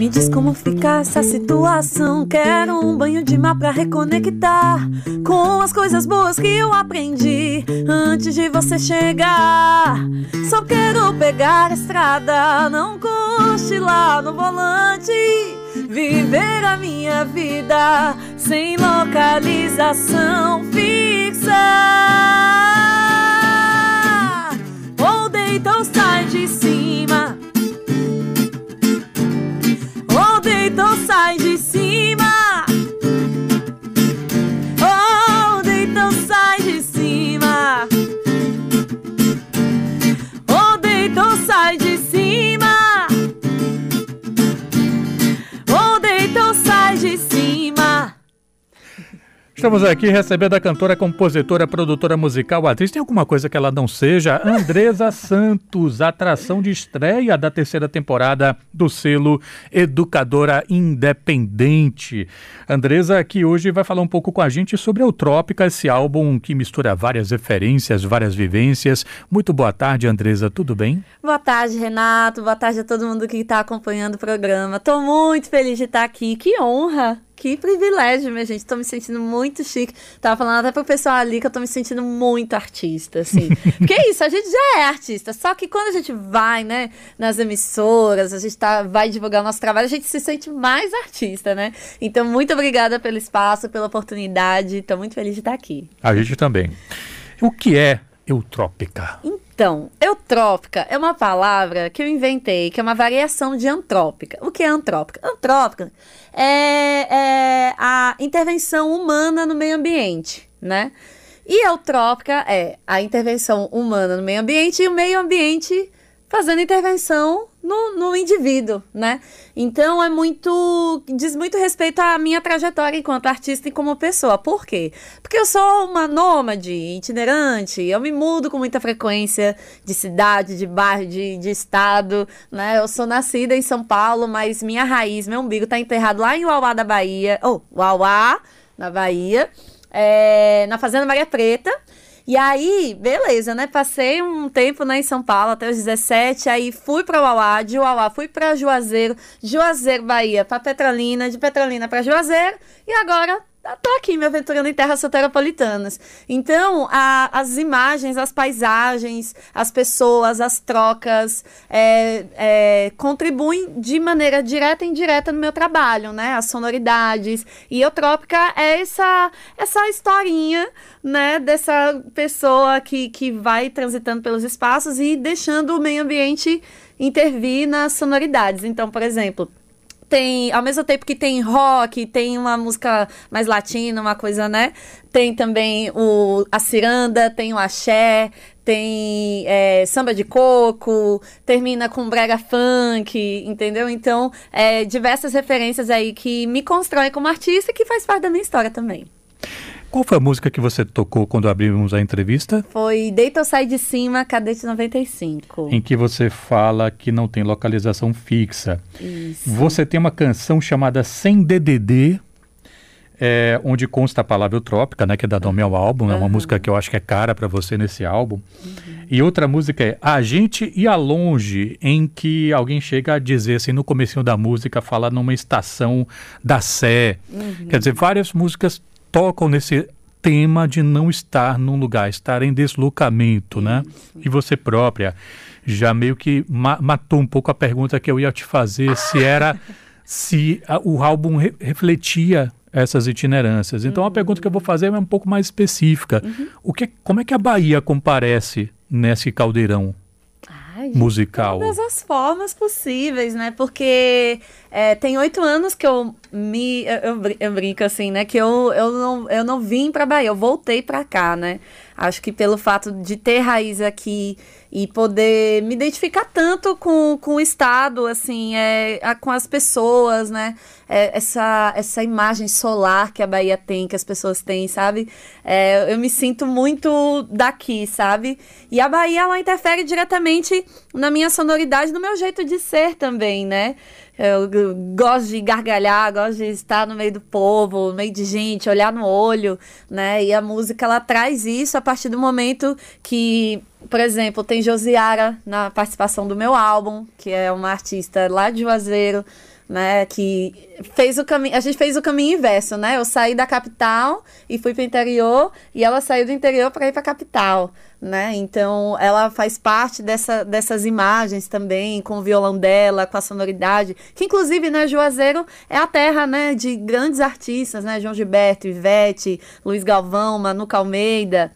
Me diz como fica essa situação. Quero um banho de mar pra reconectar com as coisas boas que eu aprendi antes de você chegar. Só quero pegar a estrada, não cochilar no volante. Viver a minha vida sem localização fixa. Estamos aqui recebendo a cantora, compositora, produtora musical, atriz. Tem alguma coisa que ela não seja? Andresa Santos, atração de estreia da terceira temporada do selo Educadora Independente. Andresa aqui hoje vai falar um pouco com a gente sobre Eutrópica, esse álbum que mistura várias referências, várias vivências. Muito boa tarde, Andresa, tudo bem? Boa tarde, Renato. Boa tarde a todo mundo que está acompanhando o programa. Estou muito feliz de estar aqui. Que honra! Que privilégio, minha gente. Tô me sentindo muito chique. Tava falando até pro pessoal ali que eu tô me sentindo muito artista, assim. Porque é isso, a gente já é artista. Só que quando a gente vai, né, nas emissoras, a gente tá, vai divulgar o nosso trabalho, a gente se sente mais artista, né? Então, muito obrigada pelo espaço, pela oportunidade. Tô muito feliz de estar aqui. A gente também. O que é eutrópica? Então, eutrópica é uma palavra que eu inventei, que é uma variação de antrópica. O que é antrópica? Antrópica é, é a intervenção humana no meio ambiente, né? E eutrópica é a intervenção humana no meio ambiente e o meio ambiente fazendo intervenção no, no indivíduo, né? Então é muito. diz muito respeito à minha trajetória enquanto artista e como pessoa. Por quê? Porque eu sou uma nômade, itinerante, eu me mudo com muita frequência de cidade, de bairro, de, de estado, né? Eu sou nascida em São Paulo, mas minha raiz, meu umbigo tá enterrado lá em Uauá da Bahia, ou oh, Uauá, na Bahia, é, na Fazenda Maria Preta. E aí, beleza, né? Passei um tempo né, em São Paulo até os 17, aí fui para Uauá, de Uauá fui para Juazeiro, Juazeiro, Bahia, para Petrolina, de Petrolina para Juazeiro, e agora tô aqui me aventurando em terras soteropolitanas. Então, a, as imagens, as paisagens, as pessoas, as trocas é, é, contribuem de maneira direta e indireta no meu trabalho, né? As sonoridades. E Eutrópica é essa, essa historinha, né? Dessa pessoa que, que vai transitando pelos espaços e deixando o meio ambiente intervir nas sonoridades. Então, por exemplo tem, ao mesmo tempo que tem rock, tem uma música mais latina, uma coisa, né? Tem também o, a ciranda, tem o axé, tem é, samba de coco, termina com brega funk, entendeu? Então, é, diversas referências aí que me constroem como artista e que faz parte da minha história também. Qual foi a música que você tocou quando abrimos a entrevista? Foi Deita ou Sai de Cima, Cadete 95. Em que você fala que não tem localização fixa. Isso. Você tem uma canção chamada Sem DDD, é, onde consta a palavra eutrópica, né, que é da ao meu álbum, é uma música que eu acho que é cara para você nesse álbum. Uhum. E outra música é A Gente Ia Longe, em que alguém chega a dizer assim, no começo da música, fala numa estação da Sé. Uhum. Quer dizer, várias músicas tocam nesse tema de não estar num lugar, estar em deslocamento, né? E você própria já meio que ma matou um pouco a pergunta que eu ia te fazer, se era se a, o álbum re refletia essas itinerâncias. Então uhum. a pergunta que eu vou fazer é um pouco mais específica. Uhum. O que, como é que a Bahia comparece nesse caldeirão? Ai, musical? De todas as formas possíveis, né? Porque é, tem oito anos que eu me. Eu, eu, eu, brinco assim, né? Que eu, eu, não, eu não vim pra Bahia, eu voltei pra cá, né? Acho que pelo fato de ter raiz aqui e poder me identificar tanto com, com o Estado, assim, é, com as pessoas, né? É, essa, essa imagem solar que a Bahia tem, que as pessoas têm, sabe? É, eu me sinto muito daqui, sabe? E a Bahia, ela interfere diretamente na minha sonoridade, no meu jeito de ser também, né? Eu gosto de gargalhar, gosto de estar no meio do povo, no meio de gente, olhar no olho, né? E a música ela traz isso a partir do momento que, por exemplo, tem Josiara na participação do meu álbum, que é uma artista lá de Juazeiro, né? Que fez o caminho, a gente fez o caminho inverso, né? Eu saí da capital e fui para o interior e ela saiu do interior para ir para a capital, né? Então ela faz parte dessa, dessas imagens também com o violão dela, com a sonoridade, que inclusive, né, Juazeiro é a terra, né, de grandes artistas, né? João Gilberto, Ivete, Luiz Galvão, Manuca Almeida,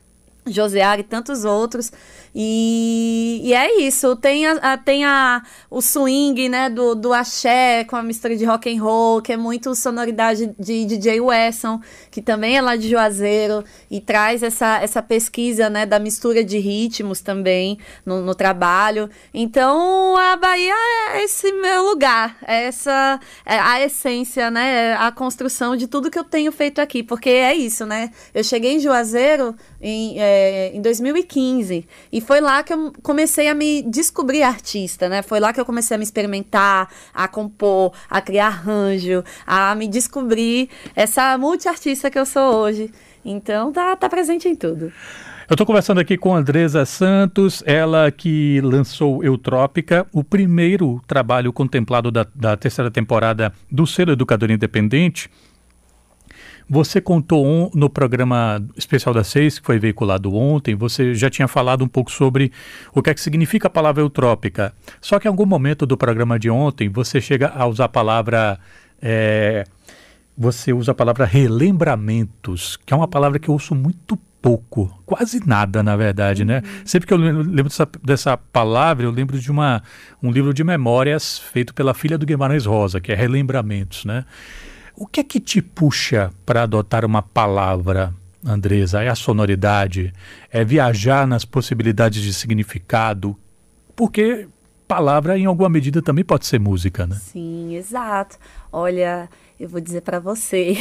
Josear e tantos outros. E, e é isso. Tem, a, a, tem a, o swing né, do, do axé com a mistura de rock and roll, que é muito sonoridade de DJ Wesson, que também é lá de Juazeiro, e traz essa, essa pesquisa né, da mistura de ritmos também no, no trabalho. Então a Bahia é esse meu lugar, é essa é a essência, né? É a construção de tudo que eu tenho feito aqui. Porque é isso, né? Eu cheguei em Juazeiro em, é, em 2015 e foi lá que eu comecei a me descobrir artista, né? Foi lá que eu comecei a me experimentar, a compor, a criar arranjo, a me descobrir essa multiartista que eu sou hoje. Então tá, tá presente em tudo. Eu estou conversando aqui com Andresa Santos, ela que lançou Eutrópica, o primeiro trabalho contemplado da, da terceira temporada do Selo Educador Independente. Você contou no programa especial da Seis, que foi veiculado ontem, você já tinha falado um pouco sobre o que é que significa a palavra eutrópica. Só que em algum momento do programa de ontem, você chega a usar a palavra. É, você usa a palavra relembramentos, que é uma palavra que eu ouço muito pouco, quase nada, na verdade, né? uhum. né? Sempre que eu lembro dessa, dessa, palavra, eu lembro de uma, um livro de memórias feito pela filha do Guimarães Rosa, que é Relembramentos, né? O que é que te puxa para adotar uma palavra, Andresa? É a sonoridade? É viajar nas possibilidades de significado? Porque palavra, em alguma medida, também pode ser música, né? Sim, exato. Olha, eu vou dizer para você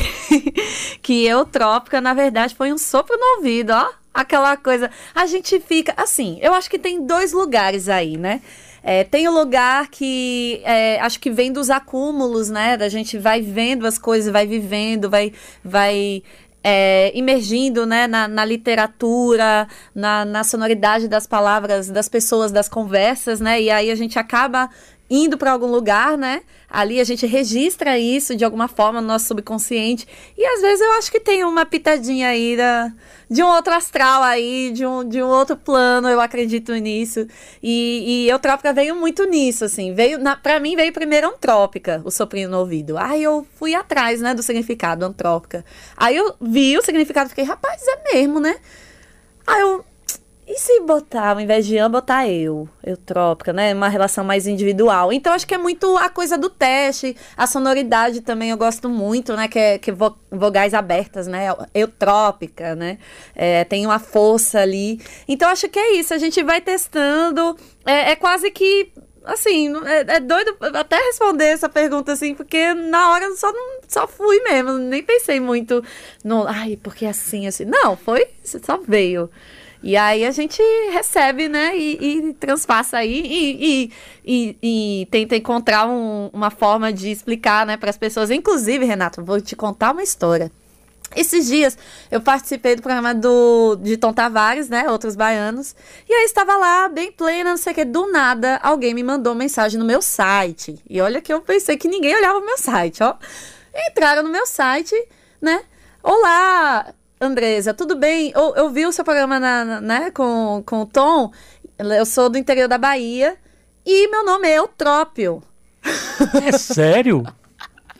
que Eutrópica, na verdade, foi um sopro no ouvido, ó. Aquela coisa. A gente fica. Assim, eu acho que tem dois lugares aí, né? É, tem o lugar que é, acho que vem dos acúmulos, né? Da gente vai vendo as coisas, vai vivendo, vai, vai é, imergindo né, na, na literatura, na, na, sonoridade das palavras das pessoas, das conversas, né? E aí a gente acaba indo para algum lugar, né? Ali a gente registra isso de alguma forma no nosso subconsciente. E às vezes eu acho que tem uma pitadinha aí da, de um outro astral aí, de um, de um outro plano, eu acredito nisso. E, e Eutrópica veio muito nisso, assim. Veio, na, pra mim veio primeiro Antrópica, o soprinho no ouvido. Aí eu fui atrás, né, do significado Antrópica. Aí eu vi o significado fiquei, rapaz, é mesmo, né? Aí eu, e se botar, ao invés de Ian, botar eu, eutrópica, né? Uma relação mais individual. Então, acho que é muito a coisa do teste. A sonoridade também eu gosto muito, né? Que é, que vo, vogais abertas, né? Eutrópica, né? É, tem uma força ali. Então, acho que é isso. A gente vai testando. É, é quase que assim, é, é, doido até responder essa pergunta assim, porque na hora só não só fui mesmo, nem pensei muito no, ai, porque assim, assim. Não, foi, só veio. E aí a gente recebe, né, e, e transpassa aí e, e, e tenta encontrar um, uma forma de explicar, né, para as pessoas. Inclusive, Renato, vou te contar uma história. Esses dias eu participei do programa do, de Tom Tavares, né? Outros baianos. E aí estava lá, bem plena, não sei o que. Do nada, alguém me mandou mensagem no meu site. E olha que eu pensei que ninguém olhava o meu site, ó. Entraram no meu site, né? Olá, Andresa, tudo bem? Eu, eu vi o seu programa na, na, né, com, com o Tom. Eu sou do interior da Bahia. E meu nome é Eutrópio. É sério?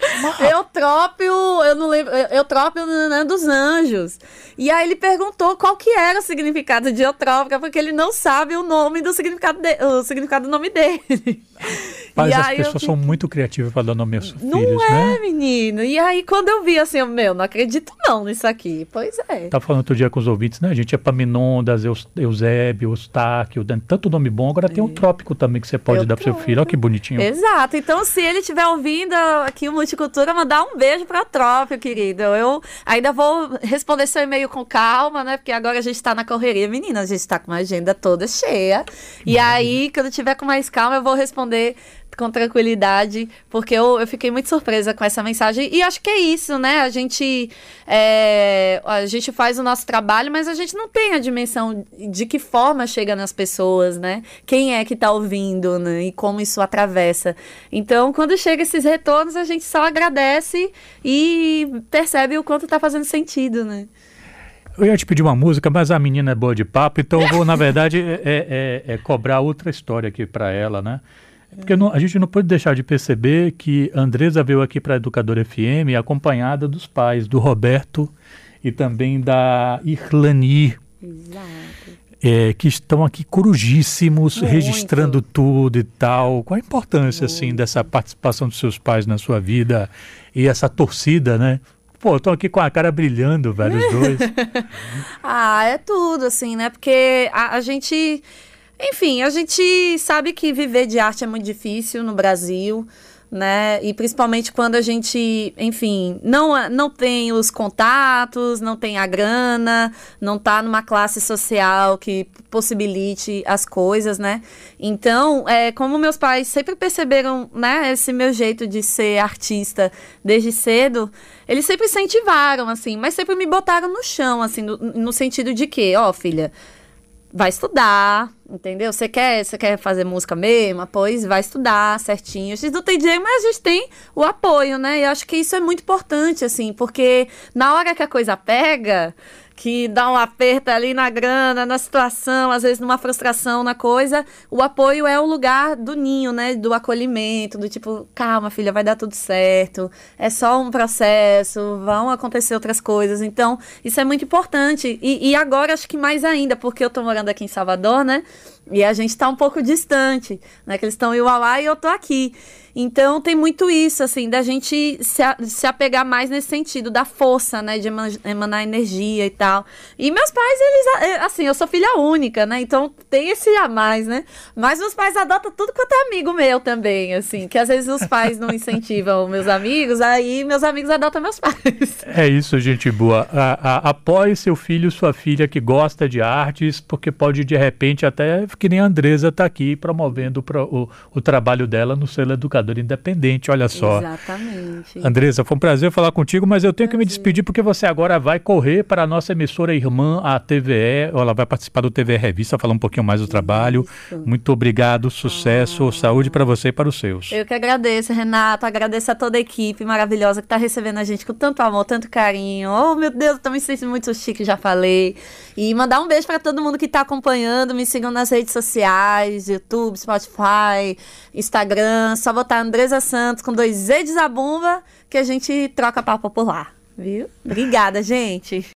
Eutrópio, eu não lembro, Eutrópio né, dos anjos. E aí ele perguntou qual que era o significado de Eutrópica, porque ele não sabe o nome do significado, de, o significado do nome dele. Mas e as pessoas fiquei... são muito criativas para dar nome aos não filhos, é, né? menino. E aí, quando eu vi assim, eu, meu, não acredito não nisso aqui. Pois é. Tá falando outro dia com os ouvintes, né? A gente é Paminondas, Eus, Eusébio, Eustáquio, tanto nome bom. Agora é. tem o trópico também que você pode eu dar pro seu filho. Olha que bonitinho. Exato. Então, se ele estiver ouvindo aqui o Multicultura, mandar um beijo pra Trópico, querido. Eu ainda vou responder seu e-mail com calma, né? Porque agora a gente tá na correria. Menina, a gente tá com uma agenda toda cheia. E aí, quando tiver com mais calma, eu vou responder com tranquilidade, porque eu, eu fiquei muito surpresa com essa mensagem. E acho que é isso, né? A gente, é, a gente faz o nosso trabalho, mas a gente não tem a dimensão de que forma chega nas pessoas, né? Quem é que está ouvindo, né? E como isso atravessa. Então, quando chega esses retornos, a gente só agradece e percebe o quanto está fazendo sentido, né? Eu ia te pedir uma música, mas a menina é boa de papo, então eu vou, na verdade, é, é, é cobrar outra história aqui para ela, né? Porque não, a gente não pode deixar de perceber que Andresa veio aqui para a Educadora FM acompanhada dos pais, do Roberto e também da Irlani. É, que estão aqui corujíssimos, Muito. registrando tudo e tal. Qual a importância, assim, Muito. assim, dessa participação dos seus pais na sua vida e essa torcida, né? Pô, estão aqui com a cara brilhando, velho, os dois. ah, é tudo, assim, né? Porque a, a gente. Enfim, a gente sabe que viver de arte é muito difícil no Brasil né? E principalmente quando a gente, enfim, não, não tem os contatos, não tem a grana, não tá numa classe social que possibilite as coisas, né? Então, é, como meus pais sempre perceberam, né, esse meu jeito de ser artista desde cedo, eles sempre incentivaram, assim, mas sempre me botaram no chão, assim, no, no sentido de que, ó, oh, filha, vai estudar, entendeu? Você quer, você quer fazer música mesmo? Pois vai estudar certinho. A gente não tem dinheiro, mas a gente tem o apoio, né? E eu acho que isso é muito importante, assim, porque na hora que a coisa pega, que dá um aperto ali na grana, na situação, às vezes numa frustração na coisa, o apoio é o lugar do ninho, né? Do acolhimento, do tipo, calma, filha, vai dar tudo certo, é só um processo, vão acontecer outras coisas. Então, isso é muito importante. E, e agora acho que mais ainda, porque eu tô morando aqui em Salvador, né? E a gente tá um pouco distante, né? Que eles estão em Uauá e eu tô aqui. Então tem muito isso, assim, da gente se, a, se apegar mais nesse sentido, da força, né, de emanar energia e tal. E meus pais, eles, é, assim, eu sou filha única, né, então tem esse a mais, né. Mas meus pais adotam tudo quanto é amigo meu também, assim, que às vezes os pais não incentivam meus amigos, aí meus amigos adotam meus pais. É isso, gente boa. A, a, apoie seu filho, sua filha que gosta de artes, porque pode de repente até, que nem a Andresa está aqui promovendo pro, o, o trabalho dela no selo educador independente, olha só. Exatamente. Andressa, foi um prazer falar contigo, mas eu tenho prazer. que me despedir porque você agora vai correr para a nossa emissora irmã, a TVE. Ela vai participar do TVE Revista, falar um pouquinho mais do trabalho. Isso. Muito obrigado, sucesso, ah. saúde para você e para os seus. Eu que agradeço, Renato. Agradeço a toda a equipe maravilhosa que está recebendo a gente com tanto amor, tanto carinho. Oh, meu Deus, estou me sentindo muito chique, já falei. E mandar um beijo para todo mundo que está acompanhando. Me sigam nas redes sociais, YouTube, Spotify, Instagram. Só botar Andresa Santos com dois Z de Zabumba que a gente troca papo por lá, viu? Obrigada, gente.